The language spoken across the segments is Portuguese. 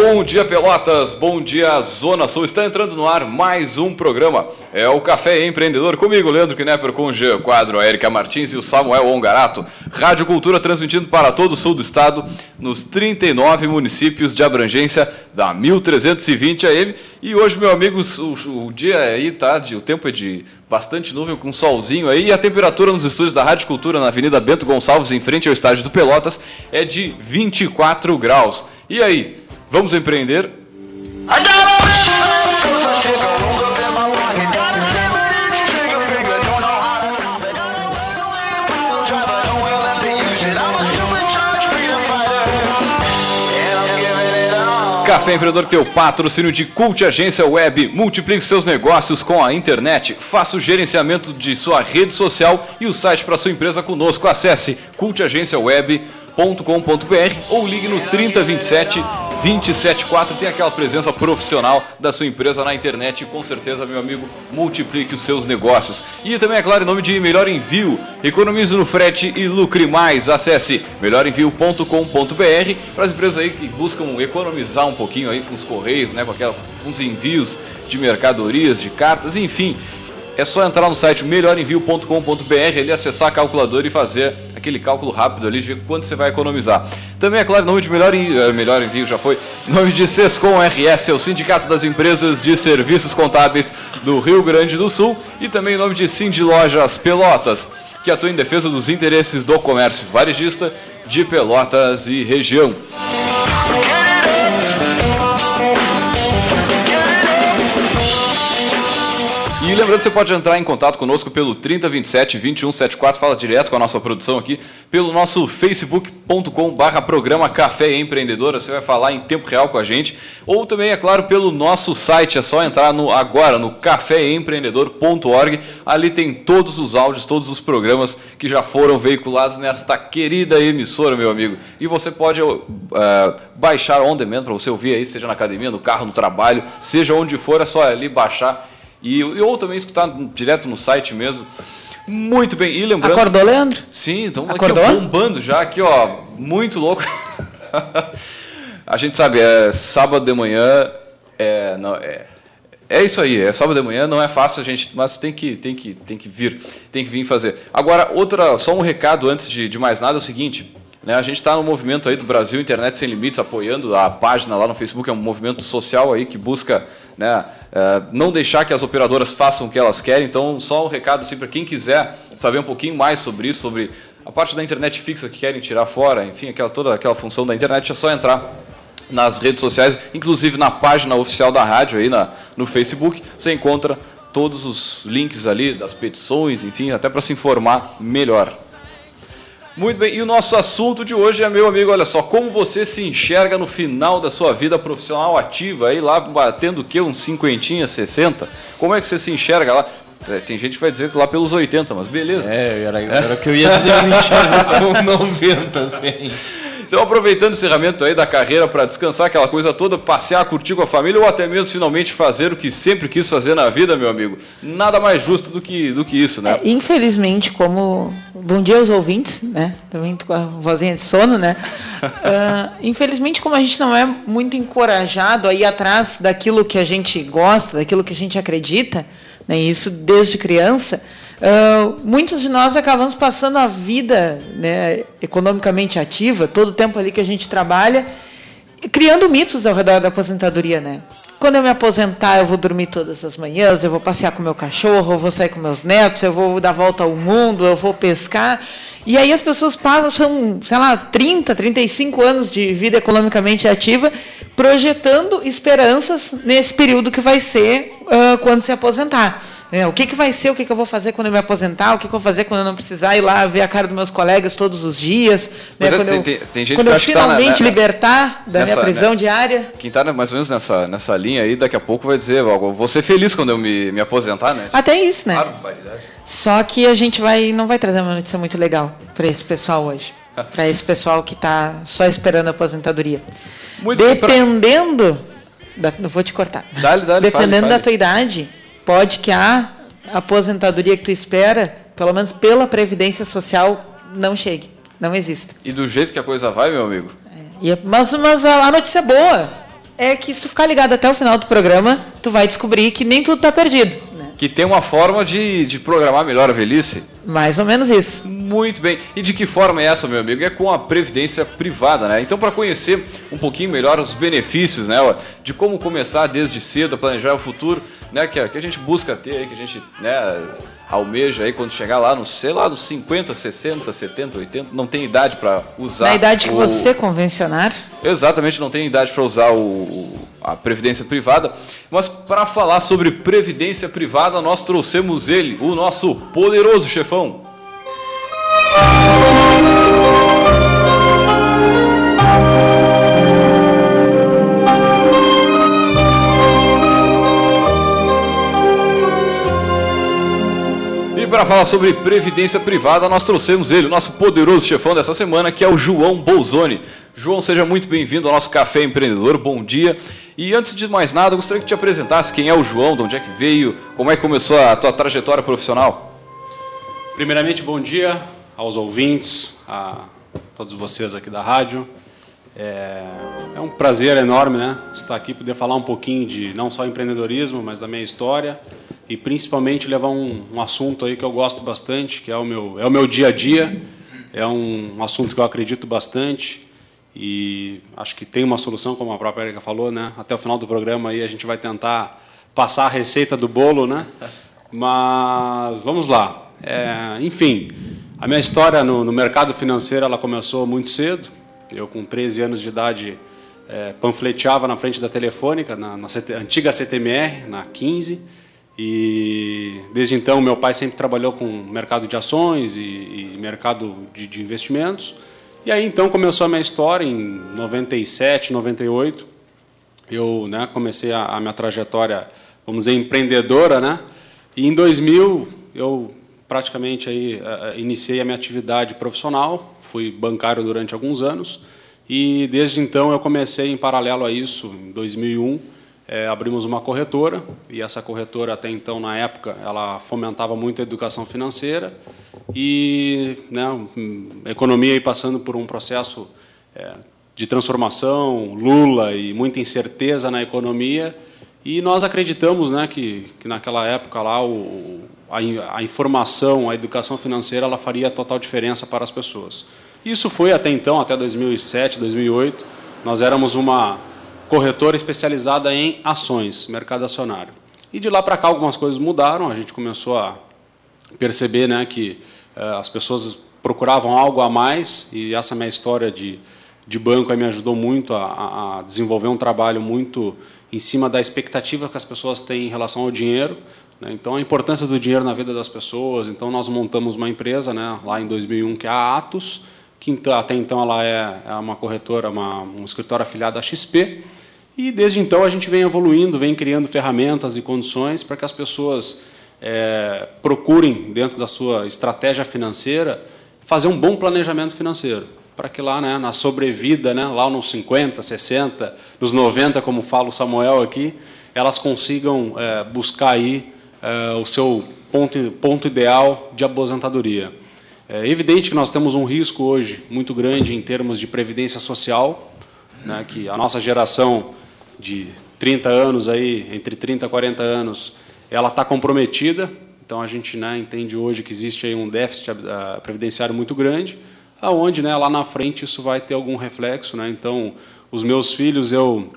Bom dia, Pelotas. Bom dia, Zona Sul. Está entrando no ar mais um programa. É o Café Empreendedor comigo, Leandro Knepper, com o Jean Quadro, a Erika Martins e o Samuel Ongarato. Rádio Cultura transmitindo para todo o sul do estado, nos 39 municípios de abrangência da 1320 AM. E hoje, meu amigo, o, o dia aí tá, o tempo é de bastante nuvem com solzinho aí. E a temperatura nos estúdios da Rádio Cultura na Avenida Bento Gonçalves, em frente ao estádio do Pelotas, é de 24 graus. E aí, Vamos empreender? Café Empreendedor, teu patrocínio de Cult Agência Web. Multiplique seus negócios com a internet. Faça o gerenciamento de sua rede social e o site para sua empresa conosco. Acesse cultagenciaweb.com.br ou ligue no 3027 274 tem aquela presença profissional da sua empresa na internet e com certeza, meu amigo, multiplique os seus negócios. E também, é claro, em nome de Melhor Envio, economize no frete e lucre mais. Acesse melhorenvio.com.br para as empresas aí que buscam economizar um pouquinho aí com os correios, né, com, aquela, com os envios de mercadorias, de cartas, enfim. É só entrar no site melhorenvio.com.br, ele acessar a calculadora e fazer aquele cálculo rápido ali de ver quanto você vai economizar. Também, é claro, nome de melhor, eh, melhor envio já foi, nome de Sescom RS, é o Sindicato das Empresas de Serviços Contábeis do Rio Grande do Sul, e também nome de Cindy Lojas Pelotas, que atua em defesa dos interesses do comércio varejista de Pelotas e região. Lembrando, você pode entrar em contato conosco pelo 3027 2174, fala direto com a nossa produção aqui, pelo nosso facebook.com barra programa Café Empreendedora, você vai falar em tempo real com a gente, ou também, é claro, pelo nosso site, é só entrar no, agora no caféempreendedor.org, ali tem todos os áudios, todos os programas que já foram veiculados nesta querida emissora, meu amigo. E você pode uh, baixar on demand para você ouvir aí, seja na academia, no carro, no trabalho, seja onde for, é só ali baixar e, ou também escutar direto no site mesmo. Muito bem. E lembrando. Acordou, Leandro? Sim, estamos aqui ó, bombando já, aqui, ó. Muito louco. a gente sabe, é sábado de manhã. É, não, é, é isso aí, é sábado de manhã, não é fácil a gente, mas tem que, tem que, tem que vir, tem que vir fazer. Agora, outra, só um recado antes de, de mais nada é o seguinte. Né, a gente está no movimento aí do Brasil Internet Sem Limites, apoiando a página lá no Facebook, é um movimento social aí que busca né, é, não deixar que as operadoras façam o que elas querem. Então, só um recado assim, para quem quiser saber um pouquinho mais sobre isso, sobre a parte da internet fixa que querem tirar fora, enfim, aquela, toda aquela função da internet, é só entrar nas redes sociais, inclusive na página oficial da rádio aí na, no Facebook, você encontra todos os links ali das petições, enfim, até para se informar melhor. Muito bem, e o nosso assunto de hoje é, meu amigo, olha só, como você se enxerga no final da sua vida profissional ativa, aí lá batendo o quê? Uns 50, 60? Como é que você se enxerga lá? É, tem gente que vai dizer que lá pelos 80, mas beleza. É, era, era o que eu ia dizer, eu me enxergo com 90, assim. Então, aproveitando o encerramento aí da carreira para descansar aquela coisa toda, passear, curtir com a família ou até mesmo finalmente fazer o que sempre quis fazer na vida, meu amigo. Nada mais justo do que, do que isso, né? É, infelizmente, como. Bom dia aos ouvintes, né? Também tô com a vozinha de sono, né? uh, infelizmente, como a gente não é muito encorajado a ir atrás daquilo que a gente gosta, daquilo que a gente acredita, né? Isso desde criança. Uh, muitos de nós acabamos passando a vida né, economicamente ativa, todo o tempo ali que a gente trabalha, criando mitos ao redor da aposentadoria, né? Quando eu me aposentar, eu vou dormir todas as manhãs, eu vou passear com meu cachorro, eu vou sair com meus netos, eu vou dar volta ao mundo, eu vou pescar. E aí as pessoas passam, são, sei lá, 30, 35 anos de vida economicamente ativa, projetando esperanças nesse período que vai ser uh, quando se aposentar. É, o que, que vai ser, o que, que eu vou fazer quando eu me aposentar, o que, que eu vou fazer quando eu não precisar ir lá ver a cara dos meus colegas todos os dias. Né? É, quando tem, eu, tem, tem gente quando que eu finalmente tá na, libertar da nessa, minha prisão né, diária. Quem está mais ou menos nessa, nessa linha aí, daqui a pouco vai dizer, vou ser feliz quando eu me, me aposentar, né? Até isso, né? Só que a gente vai, não vai trazer uma notícia muito legal para esse pessoal hoje. para esse pessoal que está só esperando a aposentadoria. Muito Dependendo. Da, não vou te cortar. Dale, dale, Dependendo fale, fale. da tua idade pode que a aposentadoria que tu espera, pelo menos pela Previdência Social, não chegue, não exista. E do jeito que a coisa vai, meu amigo? É, mas mas a, a notícia é boa. é que se tu ficar ligado até o final do programa, tu vai descobrir que nem tudo está perdido. Que tem uma forma de, de programar melhor a velhice. Mais ou menos isso. Muito bem. E de que forma é essa, meu amigo? É com a previdência privada, né? Então, para conhecer um pouquinho melhor os benefícios, né, de como começar desde cedo a planejar o futuro, né, que, a, que a gente busca ter, que a gente, né, almeja aí quando chegar lá nos, sei lá, nos 50, 60, 70, 80, não tem idade para usar. Na idade que o... você convencionar? Exatamente, não tem idade para usar o, a previdência privada. Mas para falar sobre previdência privada, nós trouxemos ele, o nosso poderoso chefão. Para falar sobre previdência privada, nós trouxemos ele, o nosso poderoso chefão dessa semana, que é o João Bolzoni. João, seja muito bem-vindo ao nosso Café Empreendedor, bom dia. E antes de mais nada, gostaria que te apresentasse quem é o João, de onde é que veio, como é que começou a tua trajetória profissional. Primeiramente, bom dia aos ouvintes, a todos vocês aqui da rádio. É, é um prazer enorme né, estar aqui, poder falar um pouquinho de não só empreendedorismo, mas da minha história e principalmente levar um, um, assunto aí que eu gosto bastante, que é o meu, é o meu dia a dia, é um, um, assunto que eu acredito bastante e acho que tem uma solução, como a própria Erika falou, né? Até o final do programa aí a gente vai tentar passar a receita do bolo, né? Mas vamos lá. É, enfim, a minha história no, no, mercado financeiro ela começou muito cedo. Eu com 13 anos de idade é, panfleteava na frente da telefônica, na, na CT, antiga CTMR, na 15 e desde então meu pai sempre trabalhou com mercado de ações e, e mercado de, de, investimentos. E aí então começou a minha história em 97, 98. Eu né, comecei a, a minha trajetória, vamos dizer, empreendedora, né? E em 2000 eu praticamente aí uh, iniciei a minha atividade profissional. Fui bancário durante alguns anos. E desde então eu comecei em paralelo a isso em 2001 é, abrimos uma corretora. E essa corretora até então na época ela fomentava muito a educação financeira. E né, a economia aí passando por um processo é, de transformação, Lula e muita incerteza na economia. E nós acreditamos né, que, que naquela época lá o, a, a informação, a educação financeira ela faria total diferença para as pessoas. Isso foi até então, até 2007, 2008, nós éramos uma corretora especializada em ações, mercado acionário. E de lá para cá algumas coisas mudaram, a gente começou a perceber né, que eh, as pessoas procuravam algo a mais, e essa minha história de, de banco me ajudou muito a, a desenvolver um trabalho muito em cima da expectativa que as pessoas têm em relação ao dinheiro. Né? Então, a importância do dinheiro na vida das pessoas. Então, nós montamos uma empresa né, lá em 2001 que é a Atos, que até então ela é, é uma corretora, uma, um escritório afiliado à XP, e desde então a gente vem evoluindo, vem criando ferramentas e condições para que as pessoas é, procurem, dentro da sua estratégia financeira, fazer um bom planejamento financeiro. Para que lá né, na sobrevida, né, lá nos 50, 60, nos 90, como fala o Samuel aqui, elas consigam é, buscar aí é, o seu ponto, ponto ideal de aposentadoria. É evidente que nós temos um risco hoje muito grande em termos de previdência social, né, que a nossa geração de 30 anos aí, entre 30 e 40 anos, ela está comprometida. Então a gente né, entende hoje que existe aí um déficit uh, previdenciário muito grande, aonde né, lá na frente isso vai ter algum reflexo. Né? Então os meus filhos, eu,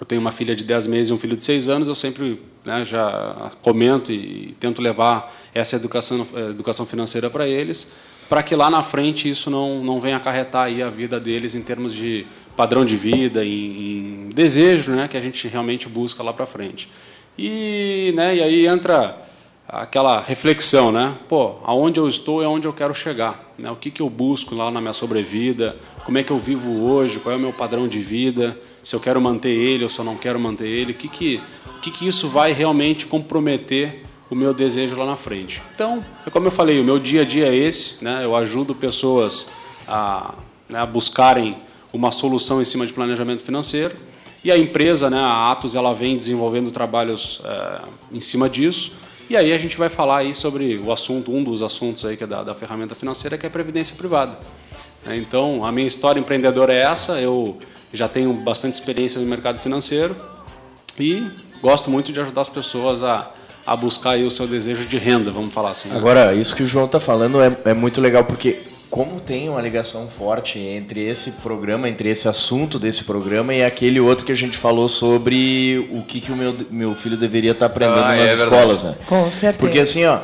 eu tenho uma filha de 10 meses e um filho de 6 anos, eu sempre né, já comento e, tento levar essa educação, educação financeira para eles, para que lá na frente isso não, não venha acarretar aí a vida deles em termos de padrão de vida, em, em desejo né, que a gente realmente busca lá para frente. E, né, e aí entra aquela reflexão, né? Pô, aonde eu estou e aonde eu quero chegar, né? O que que eu busco lá na minha sobrevida? Como é que eu vivo hoje? Qual é o meu padrão de vida? Se eu quero manter ele ou se eu não quero manter ele? O que que, o que, que isso vai realmente comprometer o meu desejo lá na frente? Então, é como eu falei, o meu dia a dia é esse, né? Eu ajudo pessoas a, né, a buscarem uma solução em cima de planejamento financeiro. E a empresa, né, a Atos, ela vem desenvolvendo trabalhos é, em cima disso. E aí a gente vai falar aí sobre o assunto, um dos assuntos aí que é da, da ferramenta financeira, que é a previdência privada. Então, a minha história empreendedora é essa. Eu já tenho bastante experiência no mercado financeiro e gosto muito de ajudar as pessoas a, a buscar aí o seu desejo de renda, vamos falar assim. Né? Agora, isso que o João está falando é, é muito legal, porque como tem uma ligação forte entre esse programa, entre esse assunto desse programa e aquele outro que a gente falou sobre o que, que o meu, meu filho deveria estar tá aprendendo ah, nas é escolas. Né? Com certeza. Porque assim, ó,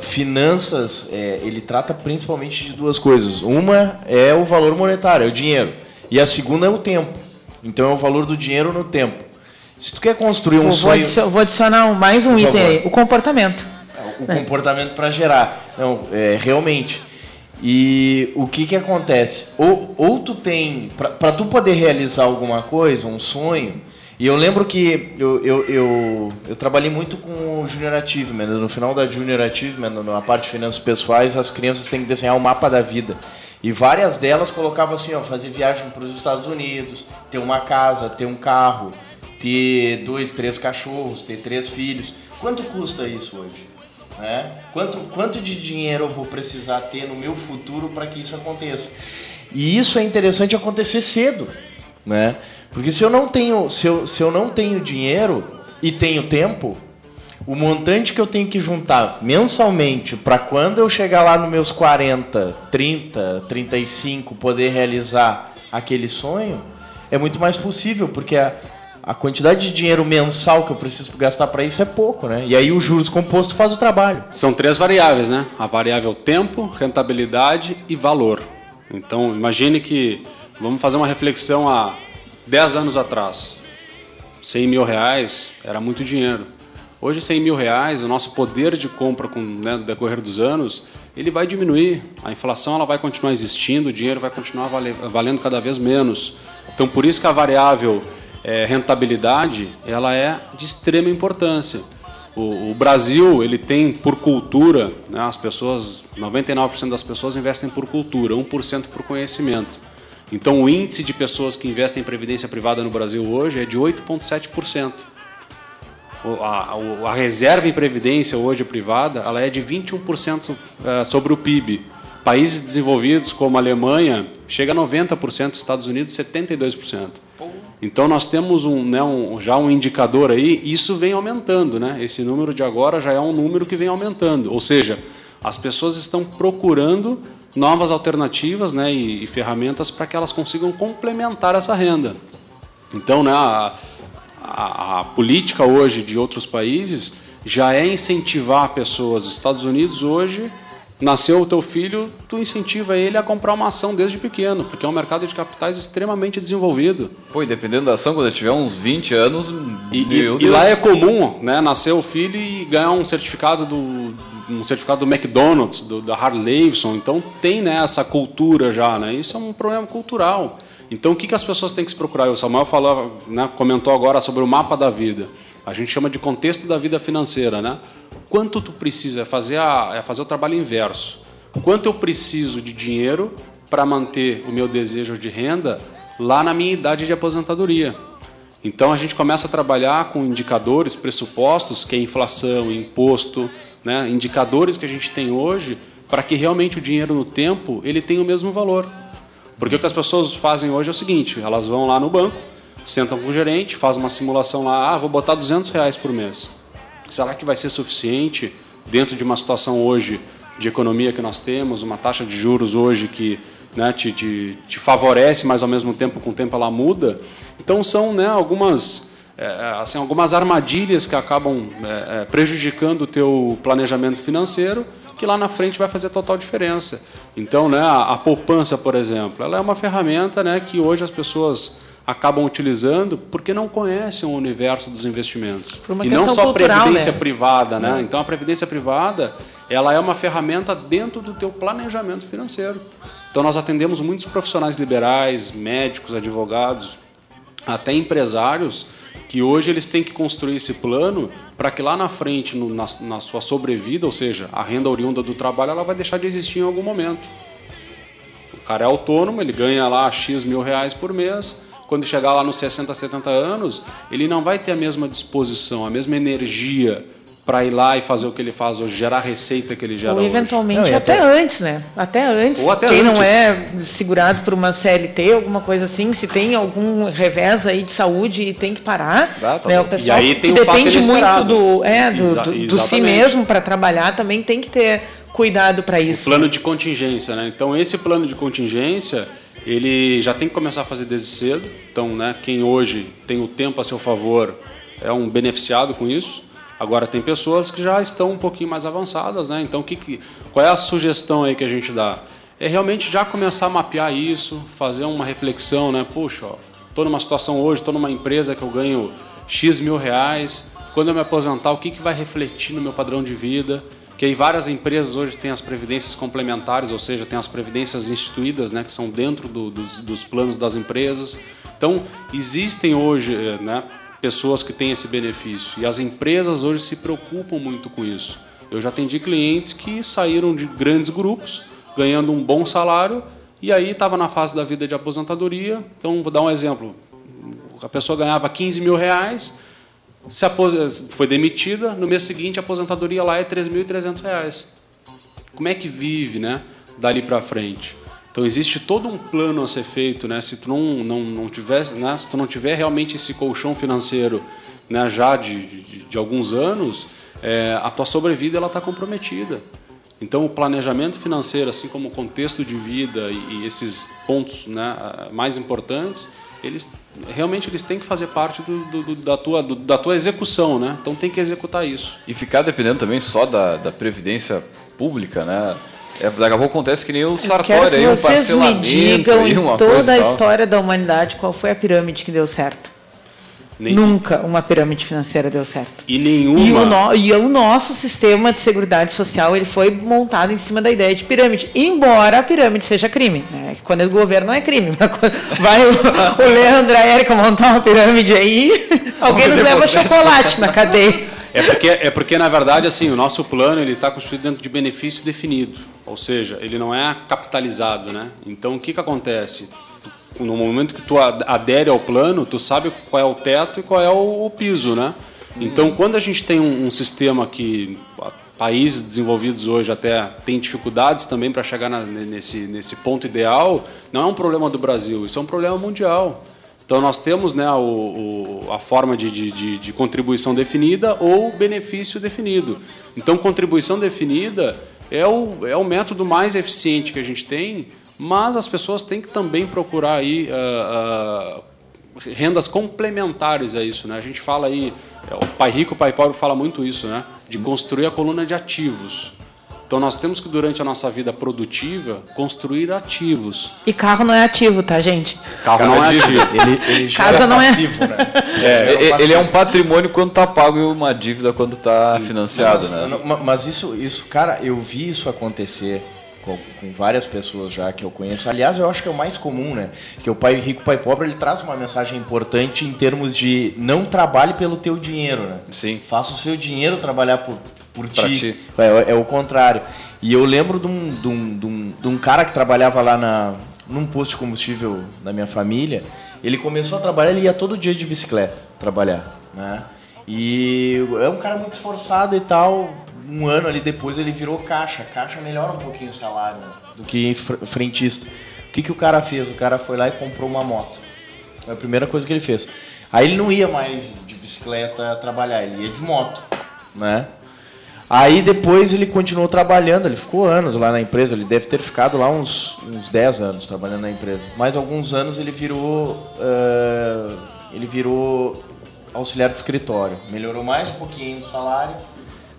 finanças, é, ele trata principalmente de duas coisas. Uma é o valor monetário, é o dinheiro. E a segunda é o tempo. Então é o valor do dinheiro no tempo. Se tu quer construir um vou, sonho... Vou adicionar mais um item aí, o comportamento. O comportamento para gerar. Não, é, realmente... E o que que acontece? Ou, ou tu tem, para tu poder realizar alguma coisa, um sonho, e eu lembro que eu, eu, eu, eu trabalhei muito com o Junior Achievement. No final da Junior Achievement, na parte de finanças pessoais, as crianças têm que desenhar o um mapa da vida. E várias delas colocavam assim, ó, fazer viagem para os Estados Unidos, ter uma casa, ter um carro, ter dois, três cachorros, ter três filhos. Quanto custa isso hoje? Né? Quanto, quanto de dinheiro eu vou precisar ter no meu futuro para que isso aconteça? E isso é interessante acontecer cedo, né? Porque se eu não tenho, se eu, se eu não tenho dinheiro e tenho tempo, o montante que eu tenho que juntar mensalmente para quando eu chegar lá nos meus 40, 30, 35 poder realizar aquele sonho, é muito mais possível, porque a, a quantidade de dinheiro mensal que eu preciso gastar para isso é pouco, né? E aí o juros composto faz o trabalho. São três variáveis, né? A variável tempo, rentabilidade e valor. Então, imagine que vamos fazer uma reflexão há 10 anos atrás. 100 mil reais era muito dinheiro. Hoje, 100 mil reais, o nosso poder de compra com né, no decorrer dos anos, ele vai diminuir. A inflação ela vai continuar existindo, o dinheiro vai continuar valendo cada vez menos. Então, por isso que a variável é, rentabilidade ela é de extrema importância. O, o Brasil ele tem por cultura, né, as pessoas, 99% das pessoas investem por cultura, 1% por conhecimento. Então o índice de pessoas que investem em previdência privada no Brasil hoje é de 8,7%. A, a, reserva em previdência hoje privada ela é de 21% é, sobre o PIB. Países desenvolvidos como a Alemanha chega a 90%, Estados Unidos 72%. Então nós temos um, né, um, já um indicador aí, isso vem aumentando, né? Esse número de agora já é um número que vem aumentando, ou seja, as pessoas estão procurando novas alternativas, né, e, e ferramentas para que elas consigam complementar essa renda. Então, né, a, a, a política hoje de outros países já é incentivar pessoas. Os Estados Unidos hoje nasceu o teu filho, tu incentiva ele a comprar uma ação desde pequeno, porque é um mercado de capitais extremamente desenvolvido. Pô, e dependendo da ação, quando ele tiver uns 20 anos, e, e, e lá é comum, né, nascer o filho e ganhar um certificado do um certificado do McDonald's, do, da Harley Davidson, então tem né, essa cultura já, né? Isso é um problema cultural. Então o que, que as pessoas têm que se procurar? O Samuel falou, né, comentou agora sobre o mapa da vida. A gente chama de contexto da vida financeira, né? Quanto tu precisa é fazer a, é fazer o trabalho inverso. Quanto eu preciso de dinheiro para manter o meu desejo de renda lá na minha idade de aposentadoria? Então a gente começa a trabalhar com indicadores, pressupostos, que é inflação, imposto, né? indicadores que a gente tem hoje para que realmente o dinheiro no tempo ele tenha o mesmo valor. Porque o que as pessoas fazem hoje é o seguinte: elas vão lá no banco, sentam com o gerente, fazem uma simulação lá, ah, vou botar 200 reais por mês. Será que vai ser suficiente dentro de uma situação hoje de economia que nós temos, uma taxa de juros hoje que né, te, te, te, favorece, mas ao mesmo tempo com o tempo ela muda? Então são né, algumas é, é assim, algumas armadilhas que acabam é, é, prejudicando o teu planejamento financeiro que lá na frente vai fazer total diferença. Então, né, a, a poupança, por exemplo, ela é uma ferramenta né, que hoje as pessoas acabam utilizando porque não conhecem o universo dos investimentos. e não só a previdência né? privada, né? Então a previdência privada, ela é uma ferramenta dentro do teu planejamento financeiro. Então nós atendemos muitos profissionais liberais, médicos, advogados, até empresários que hoje eles têm que construir esse plano para que lá na frente, no, na, na sua sobrevida, ou seja, a renda oriunda do trabalho, ela vai deixar de existir em algum momento. O cara é autônomo, ele ganha lá X mil reais por mês, quando chegar lá nos 60, 70 anos, ele não vai ter a mesma disposição, a mesma energia para ir lá e fazer o que ele faz hoje, gerar a receita que ele gera Ou hoje. eventualmente Não, e até, até- antes, né? Até antes. Ou até Quem não antes. é segurado por uma CLT, alguma coisa assim, se tem algum revés aí de saúde e tem que parar, Ah, tá né? O pessoal E aí que tem o fato depende muito do, é, do, Exa- do, do si mesmo para trabalhar, também tem que ter cuidado para isso. Plano de contingência, né? Então esse plano de contingência, ele já tem que começar a fazer desde cedo. Então, né, quem hoje tem o tempo a seu favor é um beneficiado com isso. Agora tem pessoas que já estão um pouquinho mais avançadas, né? Então, que, que- qual é a sugestão aí que a gente dá? É realmente já começar a mapear isso, fazer uma reflexão, né? Puxa, ó, tô numa situação hoje, estou numa empresa que eu ganho X mil reais. Quando eu me aposentar, o que, que vai refletir no meu padrão de vida? Que aí várias empresas hoje têm as previdências complementares, ou seja, tem as previdências instituídas, né, que são dentro do- dos, dos planos das empresas. Então, existem hoje eh, né, pessoas que têm esse benefício e as empresas hoje se preocupam muito com isso. Eu já atendi clientes que saíram de grandes grupos, ganhando um bom salário, e aí estava na fase da vida de aposentadoria. Então, vou dar um exemplo. A pessoa ganhava 15 mil reais, se foi demitida, no mês seguinte a aposentadoria lá é 3.300 reais. Como é que vive, né, dali para frente? Então existe todo um plano a ser feito, né? Se tu não não, não tiver, né, se tu não tiver realmente esse colchão financeiro, né, já de, de, de alguns anos, é, a tua sobrevida ela está comprometida. Então o planejamento financeiro, assim como o contexto de vida e, e esses pontos, né, mais importantes, eles realmente eles têm que fazer parte do, do- do- da tua da tua execução, né? Então tem que executar isso. E ficar dependendo também só da, da previdência pública, né? É, daqui a pouco acontece que nem o Sartori aí, um vocês me parcelamento digam aí, em uma toda a e história da humanidade qual foi a pirâmide que deu certo. Nem- Nunca uma pirâmide financeira deu certo. E E nenhuma o, no- e o nosso sistema de seguridade social ele foi montado em cima da ideia de pirâmide, embora a pirâmide seja crime. Né? Quando é do governo não é crime. mas quando Vai o, o Leandro e a Érica montar uma pirâmide aí, alguém nos leva chocolate na cadeia. É porque, é porque, na verdade, assim, o nosso plano ele está construído dentro de benefício definido, ou seja, ele não é capitalizado, né? Então, o que, que acontece? No momento que tu ad- adere ao plano, tu sabe qual é o teto e qual é o, piso, né? Então, quando a gente tem um, um sistema que ah, países desenvolvidos hoje até têm dificuldades também para chegar na- nesse, nesse ponto ideal, não é um problema do Brasil, isso é um problema mundial. Então nós temos né, o, o- a forma de, de- de contribuição definida ou benefício definido. Então contribuição definida é o, é o método mais eficiente que a gente tem, mas as pessoas têm que também procurar aí ah, ah, rendas complementares a isso. Né? A gente fala aí, é, o pai rico, o pai pobre fala muito isso, né? de construir a coluna de ativos. Então nós temos que durante a nossa vida produtiva construir ativos. E carro não é ativo, tá, gente? Carro não é dívida. ativo. Ele, Casa é não é- passivo, né? É, Era ele é um patrimônio quando tá pago e uma dívida quando tá financiado, mas, né? mas isso, isso, cara, eu vi isso acontecer com, com várias pessoas já que eu conheço. Aliás, eu acho que é o mais comum, né? Que o pai rico, pai pobre, ele traz uma mensagem importante em termos de não trabalhe pelo teu dinheiro, né? Sim. Faça o seu dinheiro trabalhar por, por ti. ti. É, é o contrário. E eu lembro de um, de, um, de, um, de um cara que trabalhava lá na, num posto de combustível da minha família. Ele começou a trabalhar, ele ia todo dia de bicicleta trabalhar, né? E é um cara muito esforçado e tal. Um ano ali depois ele virou caixa. Caixa melhora um pouquinho o salário né? do que fr- frentista. O que, que o cara fez? O cara foi lá e comprou uma moto. Foi a primeira coisa que ele fez. Aí ele não ia mais de bicicleta trabalhar, ele ia de moto, né? Aí depois ele continuou trabalhando, ele ficou anos lá na empresa, ele deve ter ficado lá uns, uns 10 anos trabalhando na empresa. Mais alguns anos ele virou. eh, ele virou auxiliar de escritório. Melhorou mais um pouquinho o salário,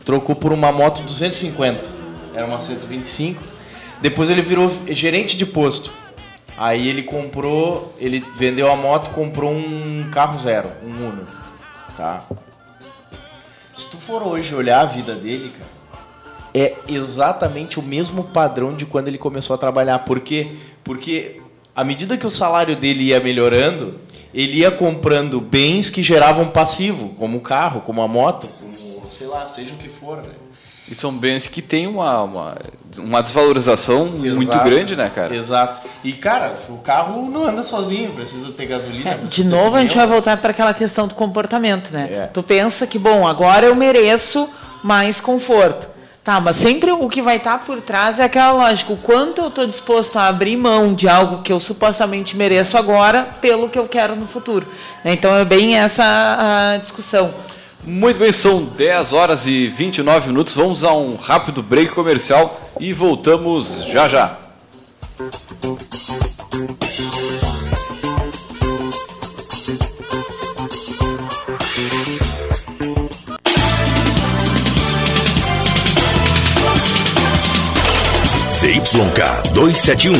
trocou por uma moto 250. Era uma 125. Depois ele virou gerente de posto. Aí ele comprou, ele vendeu a moto, comprou um carro zero, um Uno, tá? Se tu for hoje olhar a vida dele, cara, é exatamente o mesmo padrão de quando ele começou a trabalhar. Por quê? Porque à medida que o salário dele ia melhorando, ele ia comprando bens que geravam passivo, como o carro, como a moto, como, sei lá, seja o que for, né? E são bens que têm uma, uma, uma desvalorização muito Exato. grande, né, cara? Exato. E, cara, o carro não anda sozinho, precisa ter gasolina. É, precisa de novo, a gente vai voltar para aquela questão do comportamento, né? É. Tu pensa que, bom, agora eu mereço mais conforto. Tá, mas sempre o que vai estar por trás é aquela lógica, o quanto eu estou disposto a abrir mão de algo que eu supostamente mereço agora pelo que eu quero no futuro. Então é bem essa a discussão. Muito bem, são 10 horas e 29 minutos. Vamos a um rápido break comercial e voltamos já já. ZYK 271,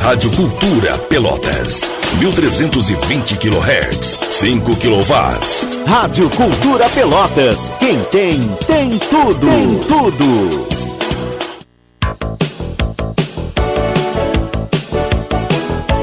Rádio Cultura Pelotas. 1320 kHz, 5 kW. Rádio Cultura Pelotas. Quem tem, tem tudo. Tem tudo.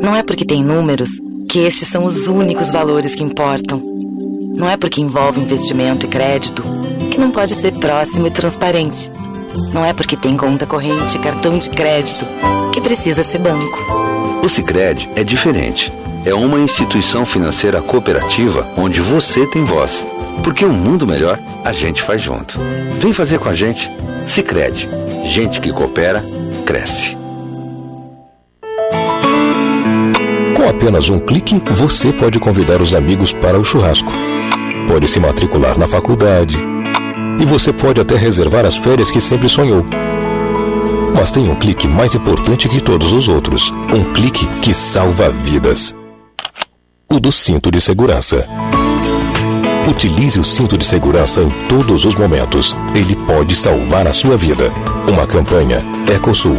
Não é porque tem números que estes são os únicos valores que importam. Não é porque envolve investimento e crédito que não pode ser próximo e transparente. Não é porque tem conta corrente e cartão de crédito que precisa ser banco. O Sicredi é diferente. É uma instituição financeira cooperativa onde você tem voz. Porque um mundo melhor a gente faz junto. Vem fazer com a gente. Sicredi. Gente que coopera cresce. Apenas um clique, você pode convidar os amigos para o churrasco. Pode se matricular na faculdade. E você pode até reservar as férias que sempre sonhou. Mas tem um clique mais importante que todos os outros. Um clique que salva vidas. O do cinto de segurança. Utilize o cinto de segurança em todos os momentos. Ele pode salvar a sua vida. Uma campanha Ecosul.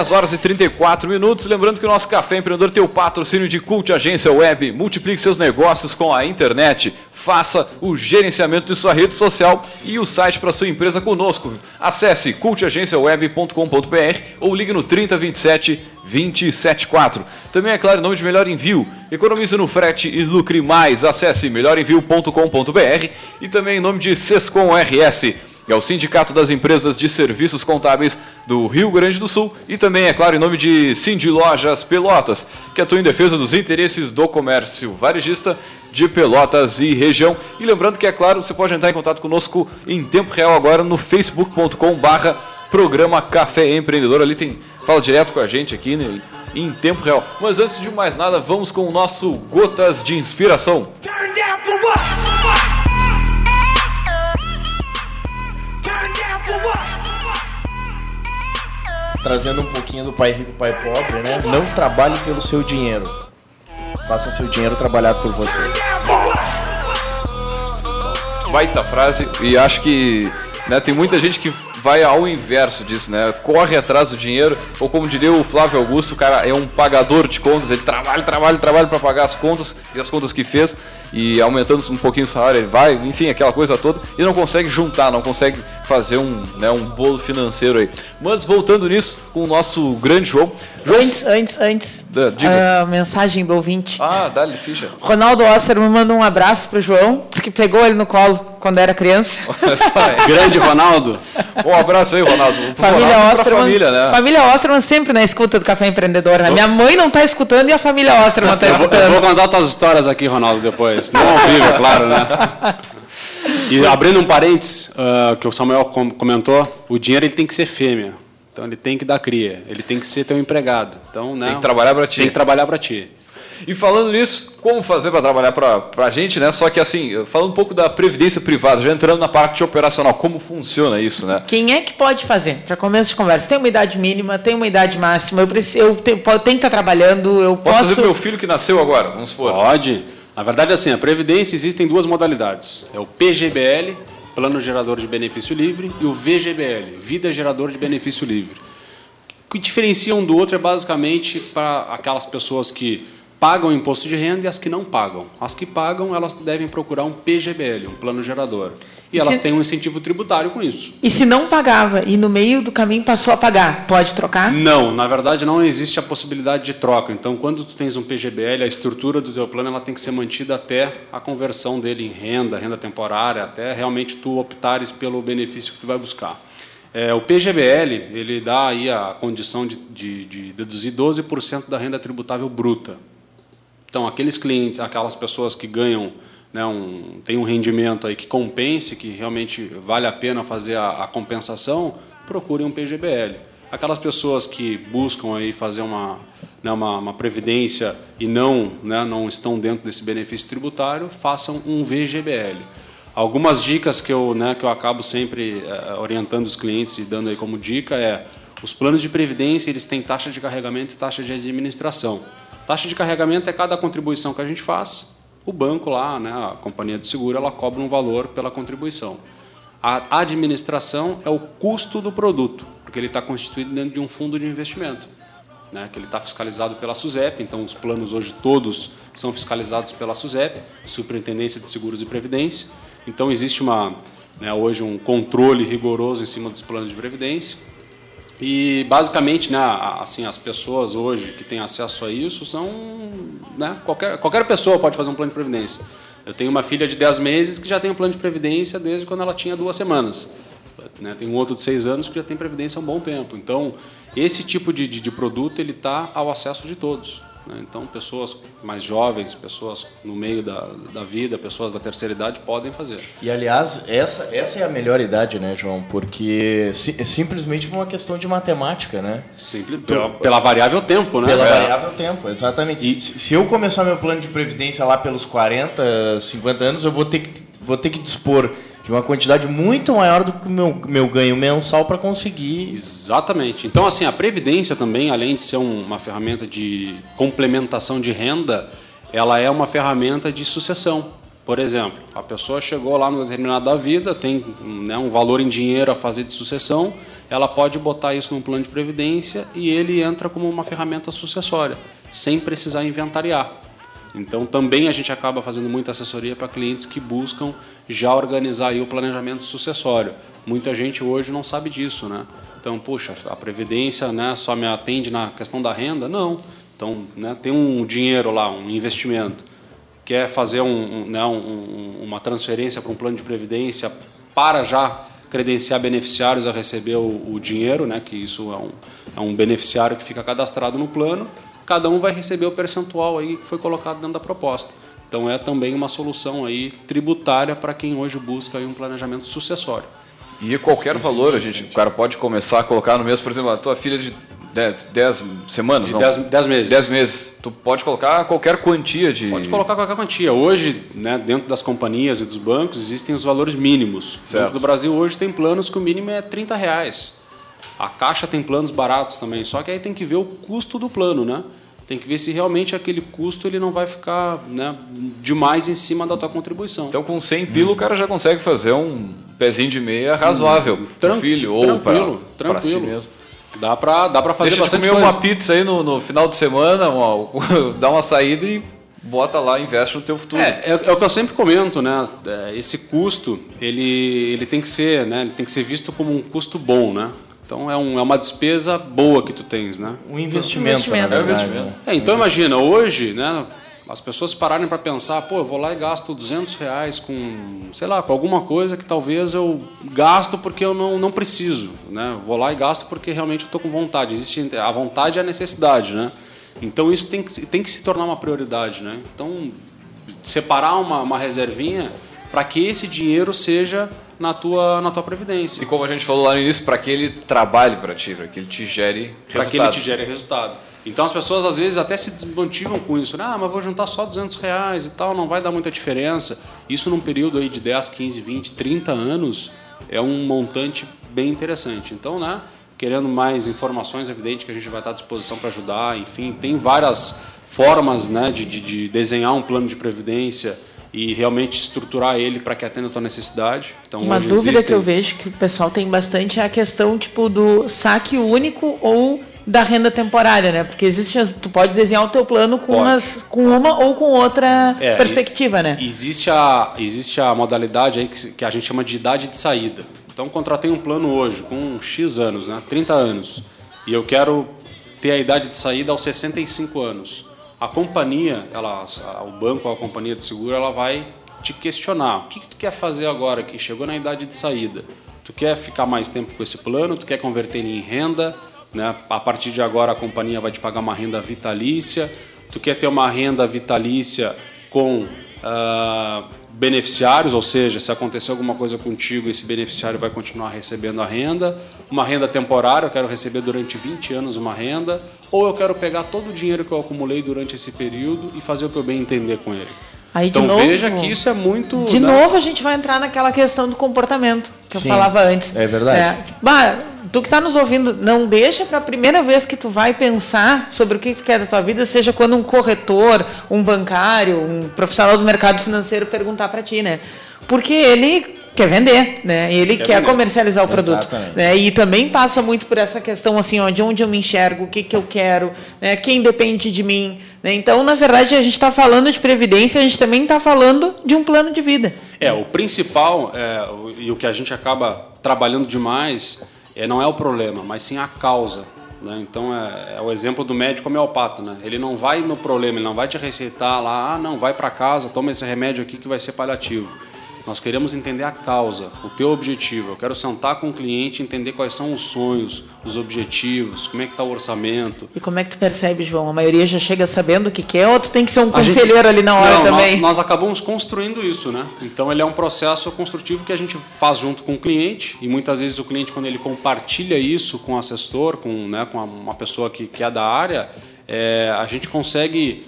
10 horas e 34 minutos. Lembrando que o nosso Café Empreendedor tem o patrocínio de Cult Agência Web. Multiplique seus negócios com a internet. Faça o gerenciamento de sua rede social e o site para sua empresa conosco. Acesse cultagenciaweb.com.br ou ligue no 3027 274. Também é claro, em nome de Melhor Envio. Economize no frete e lucre mais. Acesse melhorenvio.com.br e também em nome de Sescom RS é o Sindicato das Empresas de Serviços Contábeis do Rio Grande do Sul e também, é claro, em nome de Cindy Lojas Pelotas, que atua em defesa dos interesses do comércio varejista de Pelotas e região. E lembrando que, é claro, você pode entrar em contato conosco em tempo real agora no facebook.com barra programa Café Empreendedor. Ali tem, fala direto com a gente aqui né, em tempo real. Mas antes de mais nada, vamos com o nosso Gotas de Inspiração. Turn trazendo um pouquinho do pai rico, pai pobre, né? Não trabalhe pelo seu dinheiro. Faça seu dinheiro trabalhar por você. Baita frase, e acho que né, tem muita gente que vai ao inverso disso, né? Corre atrás do dinheiro, ou como diria o Flávio Augusto, o cara é um pagador de contas, ele trabalha, trabalha, trabalha para pagar as contas e as contas que fez, e aumentando um pouquinho o salário, ele vai, enfim, aquela coisa toda, e não consegue juntar, não consegue fazer um, né, um bolo financeiro aí. Mas voltando nisso, com o nosso grande João. João... Antes, antes, antes. Da, diga. A mensagem do ouvinte. Ah, dá-lhe ficha. Ronaldo Osser me manda um abraço pro João, disse que pegou ele no colo quando era criança. grande Ronaldo. Um abraço aí, Ronaldo. Família Ronaldo Osterman. Família, né? família Osterman sempre na escuta do Café Empreendedor. Né? Minha mãe não está escutando e a família Osterman está escutando. Eu vou, contar tuas histórias aqui, Ronaldo, depois. Não ao vivo, é claro, né? E abrindo um parênteses, uh, que o Samuel comentou, o dinheiro ele tem que ser fêmea. Então ele tem que dar cria, ele tem que ser teu empregado. Então, né, tem que trabalhar para ti. Tem que trabalhar para ti. E falando nisso, como fazer para trabalhar para a gente, né? Só que assim, falando um pouco da previdência privada, já entrando na parte operacional, como funciona isso, né? Quem é que pode fazer? Para começo de conversa, tem uma idade mínima, tem uma idade máxima, eu, preciso, eu tenho, tenho que estar trabalhando, eu posso... Posso fazer para meu filho que nasceu agora, vamos supor? Pode. Na verdade, assim, a Previdência existem duas modalidades. É o PGBL, Plano Gerador de Benefício Livre, e o VGBL, Vida Gerador de Benefício Livre. O que diferencia um do outro é basicamente para aquelas pessoas que pagam imposto de renda e as que não pagam. As que pagam, elas devem procurar um PGBL, um plano gerador. E, e elas se... têm um incentivo tributário com isso. E se não pagava e no meio do caminho passou a pagar, pode trocar? Não, na verdade não existe a possibilidade de troca. Então, quando tu tens um PGBL, a estrutura do teu plano ela tem que ser mantida até a conversão dele em renda, renda temporária, até realmente tu optares pelo benefício que tu vai buscar. É, o PGBL ele dá aí a condição de, de, de deduzir 12% da renda tributável bruta. Então, aqueles clientes, aquelas pessoas que ganham, né, um, tem um rendimento aí que compense, que realmente vale a pena fazer a, a compensação, procurem um PGBL. Aquelas pessoas que buscam aí fazer uma, né, uma, uma, previdência e não, né, não estão dentro desse benefício tributário, façam um VGBL. Algumas dicas que eu, né, que eu acabo sempre é, orientando os clientes e dando aí como dica é os planos de previdência eles têm taxa de carregamento e taxa de administração. Taxa de carregamento é cada contribuição que a gente faz. O banco lá, né, a companhia de seguro, ela cobra um valor pela contribuição. A administração é o custo do produto, porque ele está constituído dentro de um fundo de investimento, né, que ele está fiscalizado pela SUSEP. Então, os planos hoje todos são fiscalizados pela SUSEP, Superintendência de Seguros e Previdência. Então, existe uma, né, hoje um controle rigoroso em cima dos planos de previdência. E basicamente, né, assim, as pessoas hoje que têm acesso a isso são, né, qualquer, qualquer pessoa pode fazer um plano de previdência. Eu tenho uma filha de 10 meses que já tem um plano de previdência desde quando ela tinha duas semanas. Né, tem um outro de 6 anos que já tem previdência há um bom tempo. Então, esse tipo de, de, de produto ele está ao acesso de todos. Né? Então, pessoas mais jovens, pessoas no meio da, da vida, pessoas da terceira idade podem fazer. E, aliás, essa, essa é a melhor idade, né, João? Porque si, é simplesmente uma questão de matemática, né? Simples, pela, pela variável tempo, né? Pela é. variável tempo, exatamente. E, se eu começar meu plano de previdência lá pelos 40, 50 anos, eu vou ter que, vou ter que dispor de uma quantidade muito maior do que o meu, meu ganho mensal para conseguir. Exatamente. Então, assim, a Previdência também, além de ser um, uma ferramenta de complementação de renda, ela é uma ferramenta de sucessão. Por exemplo, a pessoa chegou lá no determinado da vida, tem né, um valor em dinheiro a fazer de sucessão, ela pode botar isso num plano de previdência e ele entra como uma ferramenta sucessória, sem precisar inventariar. Então também a gente acaba fazendo muita assessoria para clientes que buscam já organizar o planejamento sucessório. Muita gente hoje não sabe disso, né? Então, puxa, a previdência, né, só me atende na questão da renda? Não. Então, né, tem um dinheiro lá, um investimento, quer fazer um, um, né, um, uma transferência para um plano de previdência para já credenciar beneficiários a receber o, o dinheiro, né, que isso é um, é um beneficiário que fica cadastrado no plano cada um vai receber o percentual aí que foi colocado dentro da proposta. Então é também uma solução aí tributária para quem hoje busca aí um planejamento sucessório. E qualquer Isso valor, a gente, o cara pode começar a colocar no mês, por exemplo, a tua filha de 10 semanas, de 10 meses. 10 meses. Tu pode colocar qualquer quantia de. Pode colocar qualquer quantia. Hoje, né, dentro das companhias e dos bancos, existem os valores mínimos. Certo. Dentro do Brasil, hoje tem planos que o mínimo é 30 reais. A Caixa tem planos baratos também, só que aí tem que ver o custo do plano, né? Tem que ver se realmente aquele custo ele não vai ficar né, demais em cima da tua contribuição. Então, com 100 pila, o cara já consegue fazer um pezinho de meia razoável hum, para o filho ou para si mesmo. Dá para dá pra fazer Deixa bastante comer coisa. uma pizza aí no, no final de semana, uma, dá uma saída e bota lá, investe no teu futuro. É, é, é, o que eu sempre comento, né? É, esse custo, ele, ele tem que ser, né? Ele tem que ser visto como um custo bom, né? Então é, um, é uma despesa boa que tu tens, né? Um investimento. Um investimento. É, um investimento. É, então imagina, hoje, né? As pessoas pararem para pensar, pô, eu vou lá e gasto 200 reais com, sei lá, com alguma coisa que talvez eu gasto porque eu não, não preciso, né? Vou lá e gasto porque realmente eu estou com vontade. Existe a vontade e a necessidade, né? Então isso tem que, tem que se tornar uma prioridade, né? Então separar uma, uma reservinha para que esse dinheiro seja na tua, na tua previdência. E como a gente falou lá no início, para que ele trabalhe para ti, para que ele te gere resultado. Para que ele te gere resultado. Então as pessoas às vezes até se desmotivam com isso. Né? Ah, mas vou juntar só 200 reais e tal, não vai dar muita diferença. Isso num período aí de 10, 15, 20, 30 anos é um montante bem interessante. Então, né, querendo mais informações, é evidente que a gente vai estar à disposição para ajudar. Enfim, tem várias formas né, de, de, de desenhar um plano de previdência e realmente estruturar ele para que atenda a tua necessidade. Então, Uma dúvida existem... que eu vejo que o pessoal tem bastante é a questão tipo do saque único ou da renda temporária, né? Porque existe, tu pode desenhar o teu plano com, umas, com uma ou com outra é, perspectiva, né? Existe a, existe a modalidade aí que, que a gente chama de idade de saída. Então, contratei um plano hoje com X anos, né? 30 anos, e eu quero ter a idade de saída aos 65 anos a companhia, ela, o banco ou a companhia de seguro, ela vai te questionar. O que, que tu quer fazer agora que chegou na idade de saída? Tu quer ficar mais tempo com esse plano? Tu quer converter ele em renda? Né? A partir de agora a companhia vai te pagar uma renda vitalícia. Tu quer ter uma renda vitalícia com uh, beneficiários, ou seja, se acontecer alguma coisa contigo, esse beneficiário vai continuar recebendo a renda. Uma renda temporária, eu quero receber durante 20 anos uma renda, ou eu quero pegar todo o dinheiro que eu acumulei durante esse período e fazer o que eu bem entender com ele. Aí, então novo, veja que isso é muito. De né? novo a gente vai entrar naquela questão do comportamento que Sim, eu falava antes. É verdade. É, bah, tu que está nos ouvindo, não deixa para a primeira vez que tu vai pensar sobre o que tu quer da tua vida, seja quando um corretor, um bancário, um profissional do mercado financeiro perguntar para ti, né? Porque ele quer vender, né? Ele quer, quer comercializar o produto, né? E também passa muito por essa questão assim, ó, de onde eu me enxergo, o que que eu quero, né? Quem depende de mim, né? Então, na verdade, a gente está falando de previdência, a gente também está falando de um plano de vida. É o principal é, e o que a gente acaba trabalhando demais é, não é o problema, mas sim a causa. Né? Então é, é, o exemplo do médico homeopata. Né? Ele não vai no problema, ele não vai te receitar lá, ah, não, vai para casa, toma esse remédio aqui que vai ser paliativo. Nós queremos entender a causa, o teu objetivo. Eu quero sentar com o cliente, entender quais são os sonhos, os objetivos, como é que está o orçamento. E como é que tu percebe, João? A maioria já chega sabendo o que quer ou tu tem que ser um conselheiro gente... ali na hora Não, também? Nós, nós, acabamos construindo isso, né? Então ele é um processo construtivo que a gente faz junto com o cliente e muitas vezes o cliente, quando ele compartilha isso com o assessor, com, né, com uma pessoa que, que é da área, é, a gente consegue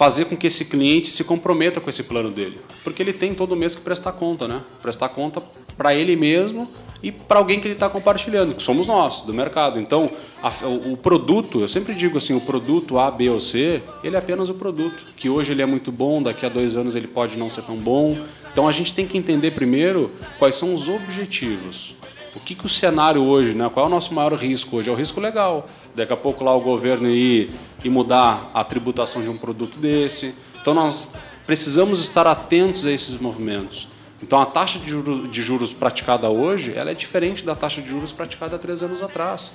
fazer com que esse cliente se comprometa com esse plano dele. Porque ele tem todo mês que prestar conta, né? Prestar conta para ele mesmo e para alguém que ele está compartilhando, que somos nós, do mercado. Então, a, o, produto, eu sempre digo assim, o produto A, B ou C, ele é apenas o produto, que hoje ele é muito bom, daqui a dois anos ele pode não ser tão bom. Então, a gente tem que entender primeiro quais são os objetivos. O que, que o cenário hoje, né? qual é o nosso maior risco hoje? É o risco legal. Daqui a pouco lá o governo ir, ir mudar a tributação de um produto desse. Então, nós precisamos estar atentos a esses movimentos. Então a taxa de juros, de juros praticada hoje ela é diferente da taxa de juros praticada há três anos atrás.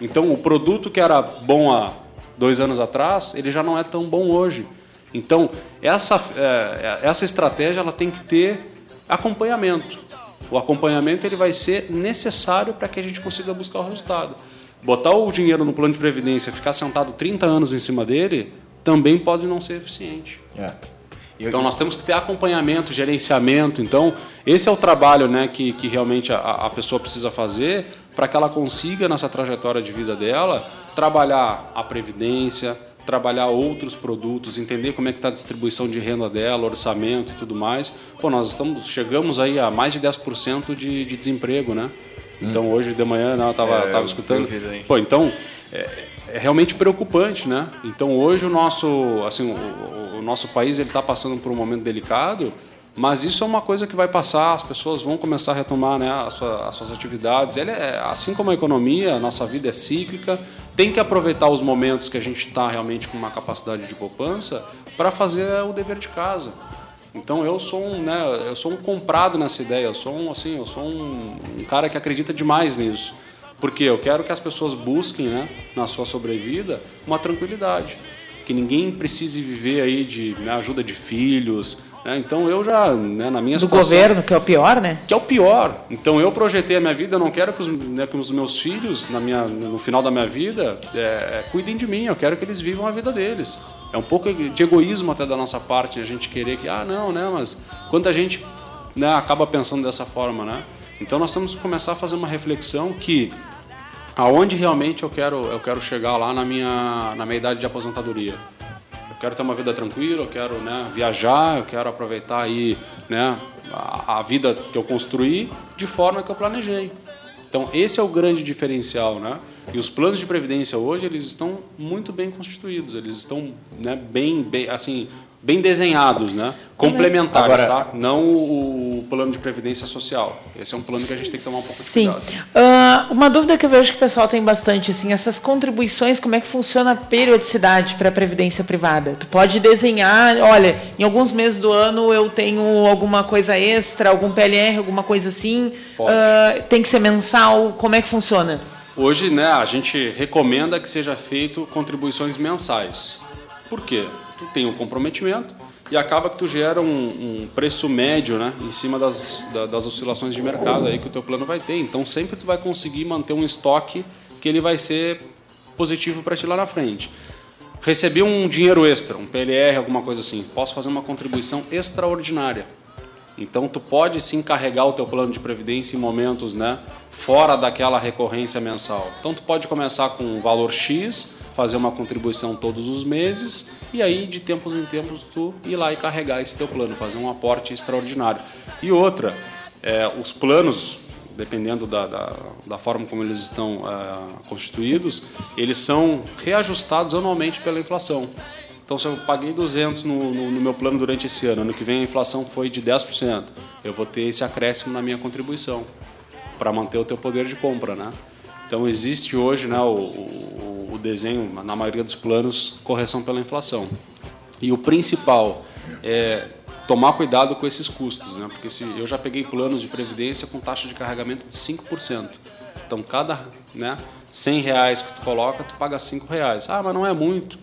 Então o produto que era bom há dois anos atrás ele já não é tão bom hoje. Então essa, é, essa estratégia ela tem que ter acompanhamento. O acompanhamento ele vai ser necessário para que a gente consiga buscar o resultado. Botar o dinheiro no plano de previdência, ficar sentado 30 anos em cima dele, também pode não ser eficiente. É. Então nós temos que ter acompanhamento, gerenciamento. Então esse é o trabalho, né, que, que realmente a, a pessoa precisa fazer para que ela consiga nessa trajetória de vida dela trabalhar a previdência, trabalhar outros produtos, entender como é que está a distribuição de renda dela, orçamento e tudo mais. Pô, nós estamos chegamos aí a mais de 10% de, de desemprego, né? Então hum. hoje de manhã né, eu estava é, tava escutando. Pô, então é, é realmente preocupante, né? Então hoje o nosso, assim, o, o nosso país ele está passando por um momento delicado, mas isso é uma coisa que vai passar, as pessoas vão começar a retomar né, as, suas, as suas atividades. Ele é, assim como a economia, a nossa vida é cíclica, tem que aproveitar os momentos que a gente está realmente com uma capacidade de poupança para fazer o dever de casa. Então eu sou um, né, eu sou um comprado nessa ideia, eu sou um, assim, eu sou um, um cara que acredita demais nisso. Porque eu quero que as pessoas busquem, né, na sua sobrevida, uma tranquilidade que ninguém precise viver aí de né, ajuda de filhos. Né? Então eu já, né, na minha Do situação, governo, que é o pior, né? Que é o pior. Então eu projetei a minha vida, eu não quero que os, né, que os meus filhos, na minha, no final da minha vida, é, é, cuidem de mim, eu quero que eles vivam a vida deles. É um pouco de egoísmo até da nossa parte, a gente querer que, ah, não, né, mas quando a gente né, acaba pensando dessa forma, né? Então nós temos que começar a fazer uma reflexão que aonde realmente eu quero, eu quero chegar lá na minha, na minha idade de aposentadoria. Eu quero ter uma vida tranquila, eu quero né, viajar, eu quero aproveitar aí, né, a, a vida que eu construí de forma que eu planejei. Então esse é o grande diferencial, né? E os planos de previdência hoje eles estão muito bem constituídos, eles estão né, bem, bem assim bem desenhados, né? Complementares, Agora, tá? Não o plano de previdência social. Esse é um plano que a gente tem que tomar um pouco de sim. cuidado. Sim. Uh, uma dúvida que eu vejo que o pessoal tem bastante, assim, essas contribuições, como é que funciona a periodicidade para a previdência privada? Tu pode desenhar, olha, em alguns meses do ano eu tenho alguma coisa extra, algum PLR, alguma coisa assim. Uh, tem que ser mensal. Como é que funciona? Hoje, né, a gente recomenda que seja feito contribuições mensais. Por quê? tu tem um comprometimento e acaba que tu gera um, um preço médio né, em cima das, das oscilações de mercado aí que o teu plano vai ter. Então sempre tu vai conseguir manter um estoque que ele vai ser positivo para ti lá na frente. Recebi um dinheiro extra, um PLR, alguma coisa assim, posso fazer uma contribuição extraordinária. Então tu pode sim carregar o teu plano de previdência em momentos, né, fora daquela recorrência mensal. Então tu pode começar com um valor X, fazer uma contribuição todos os meses e aí de tempos em tempos tu ir lá e carregar esse teu plano, fazer um aporte extraordinário. E outra, é, os planos, dependendo da, da, da, forma como eles estão é, constituídos, eles são reajustados anualmente pela inflação. Então, se eu paguei 200 no, no, no, meu plano durante esse ano, ano que vem a inflação foi de 10%, eu vou ter esse acréscimo na minha contribuição para manter o teu poder de compra, né? Então, existe hoje né, o, o o desenho, na maioria dos planos, correção pela inflação. E o principal é tomar cuidado com esses custos, né? porque se, eu já peguei planos de previdência com taxa de carregamento de 5%. Então, cada né, 100 reais que tu coloca, tu paga 5 reais. Ah, mas não é muito.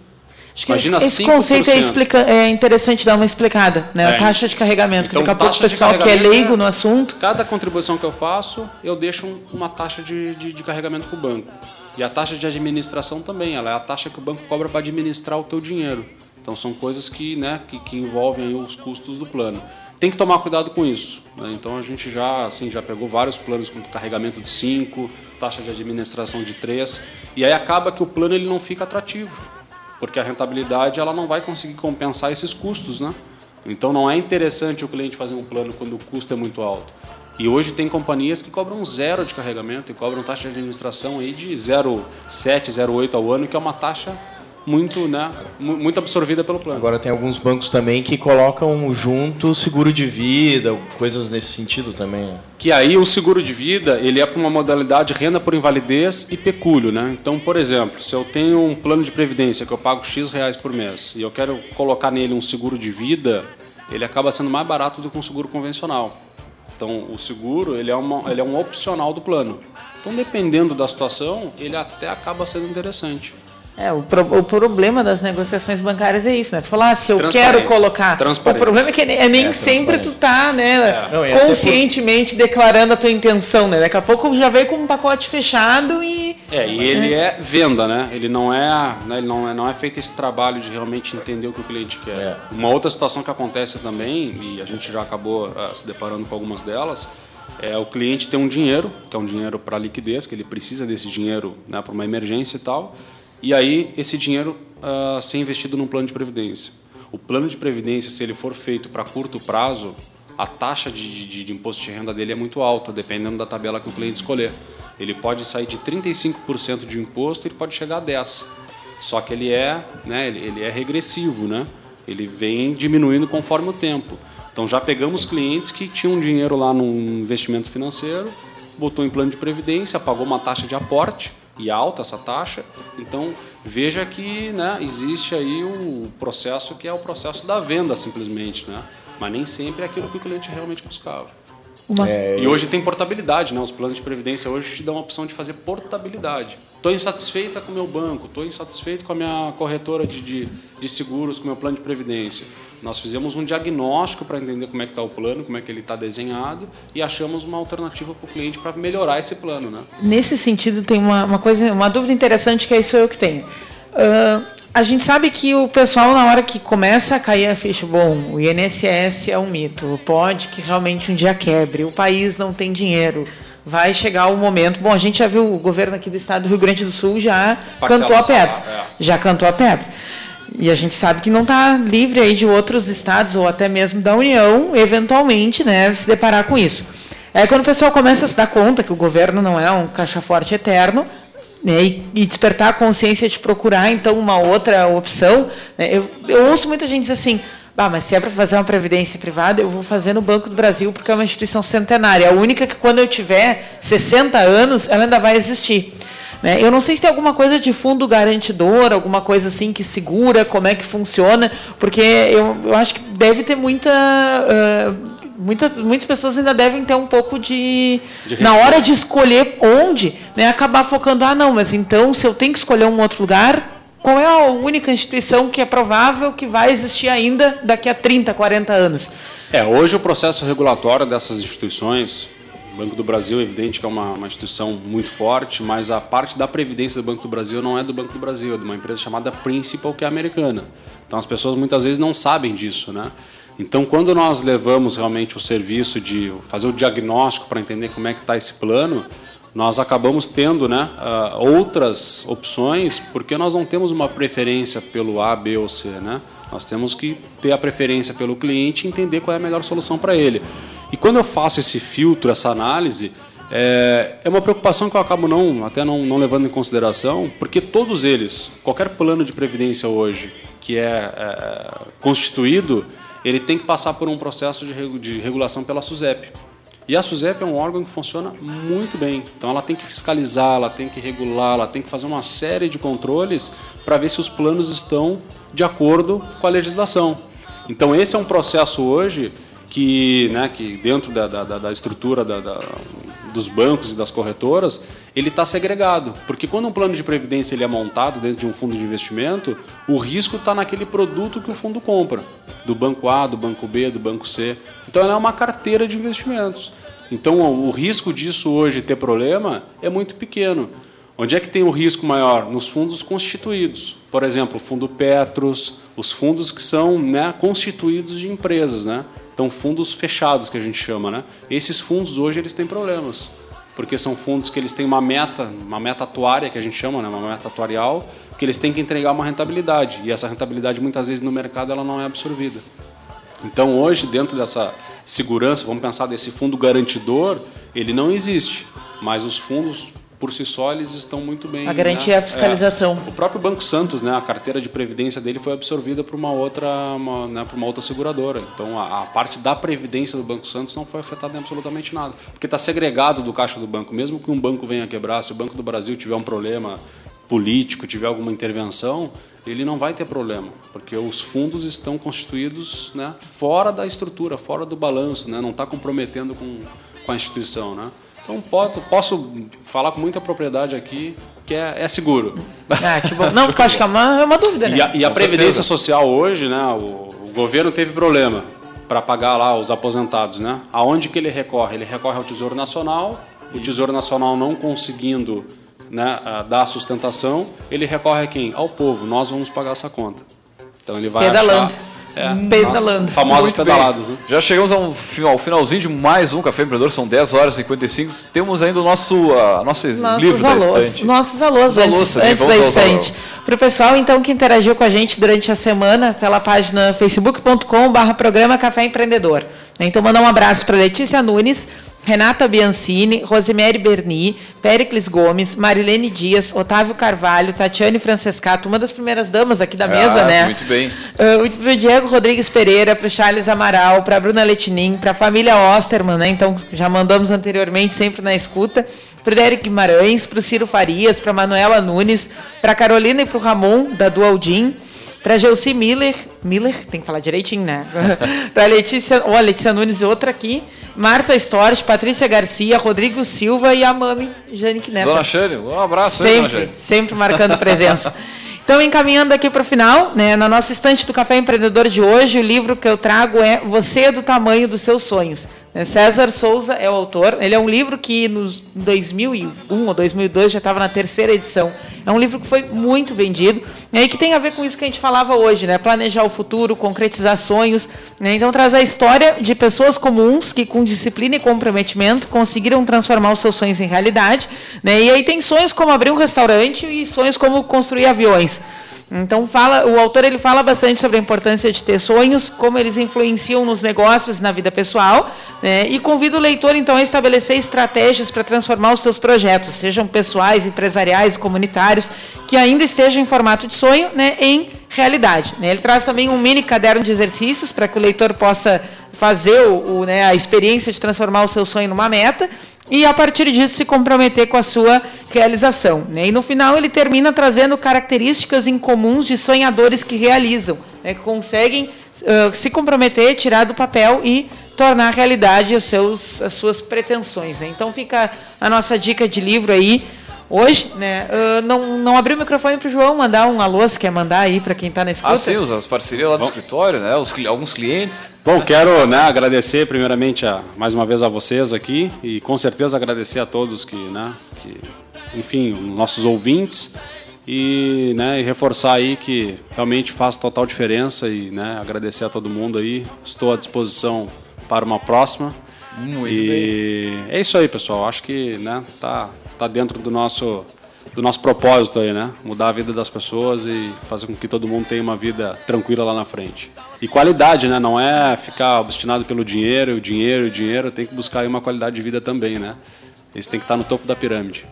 Acho que Imagina esse, esse conceito é, explica, é, interessante dar uma explicada, né? É. A taxa de carregamento. Então, daqui a pouco o pessoal que é leigo no assunto. Cada contribuição que eu faço, eu deixo uma taxa de, de, de carregamento para o banco. E a taxa de administração também, ela é a taxa que o banco cobra para administrar o teu dinheiro. Então são coisas que, né, que, que envolvem os custos do plano. Tem que tomar cuidado com isso. Né? Então a gente já, assim, já pegou vários planos com carregamento de 5, taxa de administração de 3, e aí acaba que o plano ele não fica atrativo, porque a rentabilidade ela não vai conseguir compensar esses custos, né? Então não é interessante o cliente fazer um plano quando o custo é muito alto. E hoje tem companhias que cobram zero de carregamento e cobram taxa de administração aí de 0,7, 0,8 ao ano, que é uma taxa muito, né, muito absorvida pelo plano. Agora tem alguns bancos também que colocam junto seguro de vida, coisas nesse sentido também. Né? Que aí o seguro de vida ele é para uma modalidade renda por invalidez e pecúlio, né? Então, por exemplo, se eu tenho um plano de previdência que eu pago x reais por mês e eu quero colocar nele um seguro de vida, ele acaba sendo mais barato do que um seguro convencional. Então, o seguro ele é, uma, ele é um opcional do plano. Então, dependendo da situação, ele até acaba sendo interessante. É, o, pro, o problema das negociações bancárias é isso, né? Tu falar, ah, se eu quero colocar. O problema é que é nem é, sempre tu tá, né, é. Não, conscientemente por... declarando a tua intenção, né? Daqui a pouco já veio com um pacote fechado e. É, e ele é venda, né? Ele não é, né? Ele não é, não é feito esse trabalho de realmente entender o que o cliente quer. É. Uma outra situação que acontece também, e a gente já acabou uh, se deparando com algumas delas, é o cliente tem um dinheiro, que é um dinheiro para liquidez, que ele precisa desse dinheiro né, para uma emergência e tal e aí esse dinheiro uh, ser investido num plano de previdência. O plano de previdência, se ele for feito para curto prazo, a taxa de, de, de, imposto de renda dele é muito alta, dependendo da tabela que o cliente escolher. Ele pode sair de 35% de imposto, ele pode chegar a 10%. Só que ele é, né, ele, ele é regressivo, né? ele vem diminuindo conforme o tempo. Então já pegamos clientes que tinham dinheiro lá num investimento financeiro, botou em plano de previdência, pagou uma taxa de aporte, e alta essa taxa. Então veja que né, existe aí o processo que é o processo da venda simplesmente, né? mas nem sempre é aquilo que o cliente realmente buscava. É, e hoje tem portabilidade, né? Os planos de previdência hoje te dão a opção de fazer portabilidade. Estou insatisfeita com o meu banco, estou insatisfeito com a minha corretora de, de, de seguros, com o meu plano de previdência. Nós fizemos um diagnóstico para entender como é que está o plano, como é que ele está desenhado e achamos uma alternativa para o cliente para melhorar esse plano. Né? Nesse sentido, tem uma, uma, coisa, uma dúvida interessante que é isso eu que tenho. Uh, a gente sabe que o pessoal, na hora que começa a cair a ficha, bom, o INSS é um mito, pode que realmente um dia quebre, o país não tem dinheiro, vai chegar o momento. Bom, a gente já viu o governo aqui do estado do Rio Grande do Sul já Parcela cantou a pedra. É. Já cantou a pedra. E a gente sabe que não está livre aí de outros estados ou até mesmo da União, eventualmente, né, se deparar com isso. É quando o pessoal começa a se dar conta que o governo não é um caixa forte eterno, né, e, e, despertar a consciência de procurar então uma outra opção. Né, eu, eu ouço muita gente dizer assim: ah, mas se é para fazer uma previdência privada, eu vou fazer no Banco do Brasil, porque é uma instituição centenária. A única que, quando eu tiver 60 anos, ela ainda vai existir. Né? Eu não sei se tem alguma coisa de fundo garantidor, alguma coisa assim que segura, como é que funciona, porque eu, eu acho que deve ter muita. Uh, muita, muitas pessoas ainda devem ter um pouco de, de na hora de escolher onde, né, acabar focando, ah, não, mas então se eu tenho que escolher um outro lugar, qual é a única instituição que é provável que vai existir ainda daqui a 30, 40 anos? É, hoje o processo regulatório dessas instituições, o Banco do Brasil, é evidente que é uma, uma, instituição muito forte, mas a parte da previdência do Banco do Brasil não é do Banco do Brasil, é de uma empresa chamada Principal, que é americana. Então as pessoas muitas vezes não sabem disso, né? Então, quando nós levamos realmente o serviço de fazer o diagnóstico para entender como é que está esse plano, nós acabamos tendo né, uh, outras opções, porque nós não temos uma preferência pelo A, B ou C. Né? Nós temos que ter a preferência pelo cliente e entender qual é a melhor solução para ele. E quando eu faço esse filtro, essa análise, é, é uma preocupação que eu acabo não, até não, não, levando em consideração, porque todos eles, qualquer plano de previdência hoje que é, é constituído, ele tem que passar por um processo de, de regulação pela SUSEP. E a SUSEP é um órgão que funciona muito bem. Então ela tem que fiscalizar, ela tem que regular, ela tem que fazer uma série de controles para ver se os planos estão de acordo com a legislação. Então esse é um processo hoje que, né, que dentro da, da, da estrutura da, da, dos bancos e das corretoras, ele está segregado. Porque quando um plano de previdência ele é montado dentro de um fundo de investimento, o risco está naquele produto que o fundo compra. Do banco A, do banco B, do banco C. Então ela é uma carteira de investimentos. Então o risco disso hoje ter problema é muito pequeno. Onde é que tem o risco maior? Nos fundos constituídos. Por exemplo, o fundo Petros, os fundos que são né, constituídos de empresas. Né? Então, fundos fechados, que a gente chama, né? Esses fundos hoje eles têm problemas, porque são fundos que eles têm uma meta, uma meta atuária, que a gente chama, né? uma meta atuarial, que eles têm que entregar uma rentabilidade, e essa rentabilidade muitas vezes no mercado ela não é absorvida. Então, hoje, dentro dessa, segurança, vamos pensar desse fundo garantidor, ele não existe. Mas os fundos por si só eles estão muito bem. A garantia né? é a fiscalização. É. O próprio Banco Santos, né, a carteira de previdência dele foi absorvida por uma outra, uma, né, por uma outra seguradora. Então a, a, parte da previdência do Banco Santos não foi afetada em absolutamente nada, porque está segregado do caixa do banco. Mesmo que um banco venha quebrar, se o Banco do Brasil tiver um problema político, tiver alguma intervenção, ele não vai ter problema, porque os fundos estão constituídos né, fora da estrutura, fora do balanço, né, não está comprometendo com, com a instituição. Né? Então posso, posso falar com muita propriedade aqui que é, é seguro. Ah, que bom. Não, porque acho que é uma, é uma dúvida, né? E a, e a Previdência certeza. Social hoje, né, o, o governo teve problema para pagar lá os aposentados. Né? Aonde que ele recorre? Ele recorre ao Tesouro Nacional, o Tesouro Nacional não conseguindo né, dar sustentação, ele recorre a quem? Ao povo. Nós vamos pagar essa conta. Então ele vai Pedalando. achar é, pedalando. Famosas pedaladas. Né? Já chegamos ao, ao, finalzinho de mais um Café Empreendedor, são 10 horas e 55. Temos ainda o nosso a, nossos, nossos livros alôs, da estante. Nossos alôs, antes, antes da estante. Para o pessoal, então, que interagiu com a gente durante a semana pela página facebook.com.br programa Café Empreendedor. Então, mandar um abraço para Letícia Nunes, Renata Biancini, Rosemary Berni, Pericles Gomes, Marilene Dias, Otávio Carvalho, Tatiane Francescato, uma das primeiras damas aqui da mesa, ah, né? Muito bem. Uh, para o Diego Rodrigues Pereira, para o Charles Amaral, para a Bruna Letinin, para a família Osterman, né? Então, já mandamos anteriormente, sempre na escuta. Para o Derek Guimarães, para o Ciro Farias, para a Manuela Nunes, para a Carolina e para o Ramon, da Dualdin para Gelsi Miller, Miller, tem que falar direitinho, né? para Letícia, ó, Letícia Nunes e outra aqui, Marta Storch, Patrícia Garcia, Rodrigo Silva e a mami Jane Neto. Dona Shane, um abraço sempre, aí, sempre marcando presença. Então, encaminhando aqui para o final, né, na nossa estante do Café Empreendedor de hoje, o livro que eu trago é Você é do Tamanho dos Seus Sonhos. Né, César Souza é o autor. Ele é um livro que nos 2001 ou 2002 já estava na terceira edição. É um livro que foi muito vendido e que tem a ver com isso que a gente falava hoje, né? Planejar o futuro, concretizar sonhos. Né? Então traz a história de pessoas comuns que com disciplina e comprometimento conseguiram transformar os seus sonhos em realidade. Né? E aí tem sonhos como abrir um restaurante e sonhos como construir aviões. Então fala, o autor ele fala bastante sobre a importância de ter sonhos, como eles influenciam nos negócios, na vida pessoal, né? e convida o leitor então a estabelecer estratégias para transformar os seus projetos, sejam pessoais, empresariais, comunitários, que ainda estejam em formato de sonho, né, em realidade. Né? Ele traz também um mini caderno de exercícios para que o leitor possa fazer o, o, né, a experiência de transformar o seu sonho numa meta e a partir disso se comprometer com a sua realização. Né? E no final ele termina trazendo características incomuns de sonhadores que realizam, né? que conseguem uh, se comprometer, tirar do papel e tornar realidade os seus, as suas pretensões. Né? Então fica a nossa dica de livro aí hoje, né? Uh, não, não abri o microfone para o João mandar um alô, se quer mandar aí para quem está na escuta. Ah, sim, as parcerias lá do Bom. escritório, né? Os, alguns clientes. Bom, quero né, agradecer primeiramente a, mais uma vez a vocês aqui e com certeza agradecer a todos que, né, que enfim, nossos ouvintes e, né, e reforçar aí que realmente faz total diferença e né, agradecer a todo mundo aí. Estou à disposição para uma próxima. Muito e bem. é isso aí, pessoal. Acho que né, tá está dentro do nosso do nosso propósito aí, né? Mudar a vida das pessoas e fazer com que todo mundo tenha uma vida tranquila lá na frente. E qualidade, né? Não é ficar obstinado pelo dinheiro, o dinheiro, o dinheiro, tem que buscar aí uma qualidade de vida também, né? Isso tem que estar no topo da pirâmide.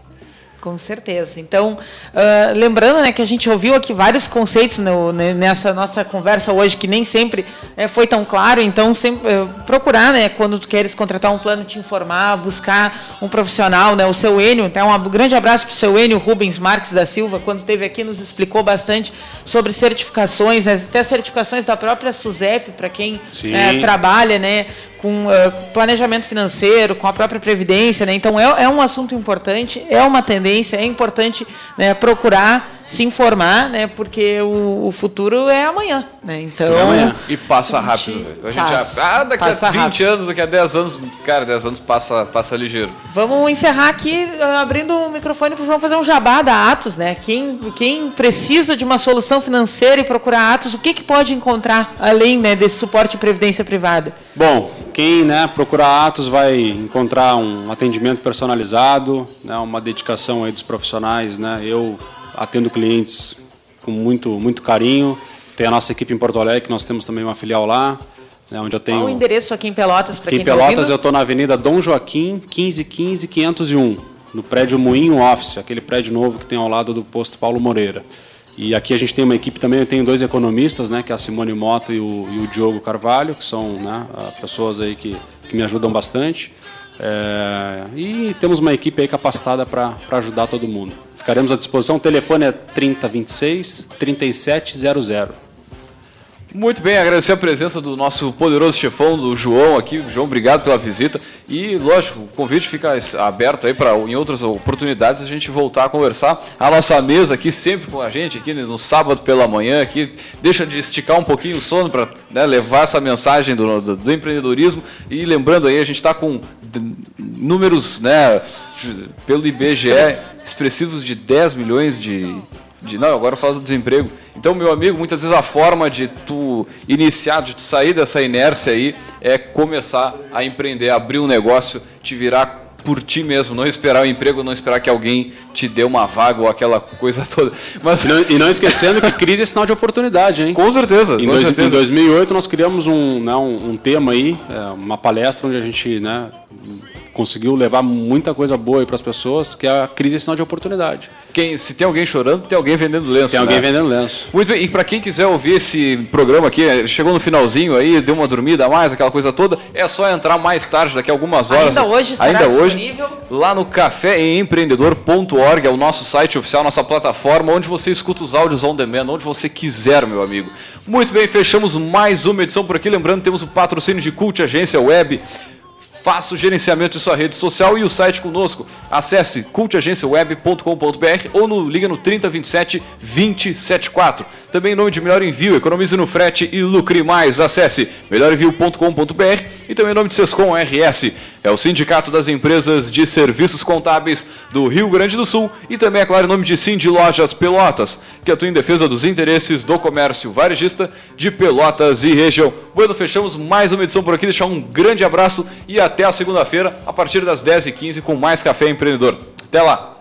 Com certeza. Então, uh, lembrando né, que a gente ouviu aqui vários conceitos no, nessa nossa conversa hoje que nem sempre né, foi tão claro. Então, sempre, uh, procurar, né, quando tu queres contratar um plano, te informar, buscar um profissional, né, o seu Enio. Então, um grande abraço para o seu Enio Rubens Marques da Silva, quando esteve aqui, nos explicou bastante sobre certificações, né, até certificações da própria SUSEP, para quem né, trabalha, né, com uh, planejamento financeiro, com a própria previdência, né? Então é, é um assunto importante, é uma tendência, é importante né, procurar se informar, né? Porque o, o futuro é amanhã, né? Então é amanhã. e passa rápido. A gente passa, já, ah, daqui a 20 rápido. anos, daqui a 10 anos, cara, 10 anos passa passa ligeiro. Vamos encerrar aqui abrindo o microfone para o João fazer um jabá da Atos, né? Quem quem precisa de uma solução financeira e procurar Atos, o que que pode encontrar além, né, desse suporte de previdência privada? Bom, quem né, procurar Atos vai encontrar um atendimento personalizado, né, uma dedicação aí dos profissionais. Né? Eu atendo clientes com muito, muito carinho. Tem a nossa equipe em Porto Alegre, que nós temos também uma filial lá. né, onde eu tenho... Qual o endereço aqui em Pelotas, para Aqui quem em está Pelotas ouvindo? eu estou na Avenida Dom Joaquim, 1515 501, no prédio Moinho Office, aquele prédio novo que tem ao lado do posto Paulo Moreira. E aqui a gente tem uma equipe também, eu tenho dois economistas, né, que é a Simone Mota e o, e o Diogo Carvalho, que são né, ah, pessoas aí que, que me ajudam bastante. É, e temos uma equipe aí capacitada para ajudar todo mundo. Ficaremos à disposição, o telefone é 3026 3700. Muito bem, agradecer a presença do nosso poderoso chefão, do João aqui. João, obrigado pela visita. E, lógico, o convite fica aberto aí para em outras oportunidades a gente voltar a conversar. A nossa mesa aqui, sempre com a gente, aqui no sábado pela manhã, aqui, deixa de esticar um pouquinho o sono para né, levar essa mensagem do, do, do empreendedorismo. E lembrando aí, a gente está com números, né, pelo IBGE, expressivos de 10 milhões de, de. Não, agora eu falo do desemprego. Então, meu amigo, muitas vezes a forma de tu iniciar, de tu sair dessa inércia aí, é começar a empreender, abrir um negócio, te virar por ti mesmo, não esperar o emprego, não esperar que alguém te dê uma vaga ou aquela coisa toda. Mas... E, não, e não esquecendo que crise é sinal de oportunidade, hein? Com certeza. Em, com dois, certeza. em 2008 nós criamos um, né, um, um tema aí, é, uma palestra onde a gente né, conseguiu levar muita coisa boa para as pessoas, que é a crise é sinal de oportunidade. Quem, se tem alguém chorando, tem alguém vendendo lenço. Tem alguém né? vendendo lenço. Muito bem, e para quem quiser ouvir esse programa aqui, chegou no finalzinho aí, deu uma dormida a mais, aquela coisa toda, é só entrar mais tarde, daqui a algumas horas. Ainda hoje estará ainda hoje, disponível. lá no caféempreendedor.org, é o nosso site oficial, nossa plataforma, onde você escuta os áudios on demand, onde você quiser, meu amigo. Muito bem, fechamos mais uma edição por aqui, lembrando, temos o patrocínio de Cult Agência Web, Faça o gerenciamento de sua rede social e o site conosco. Acesse cultagenciaweb.com.br ou no, liga no 3027 274. Também em nome de Melhor Envio, economize no frete e lucre mais. Acesse melhorenvio.com.br e também em nome de Sescom RS. É o Sindicato das Empresas de Serviços Contábeis do Rio Grande do Sul e também, é claro, em nome de de Lojas Pelotas, que atua em defesa dos interesses do comércio varejista de Pelotas e região. Bueno, fechamos mais uma edição por aqui. Deixar um grande abraço e até a segunda-feira, a partir das 10h15, com mais Café Empreendedor. Até lá!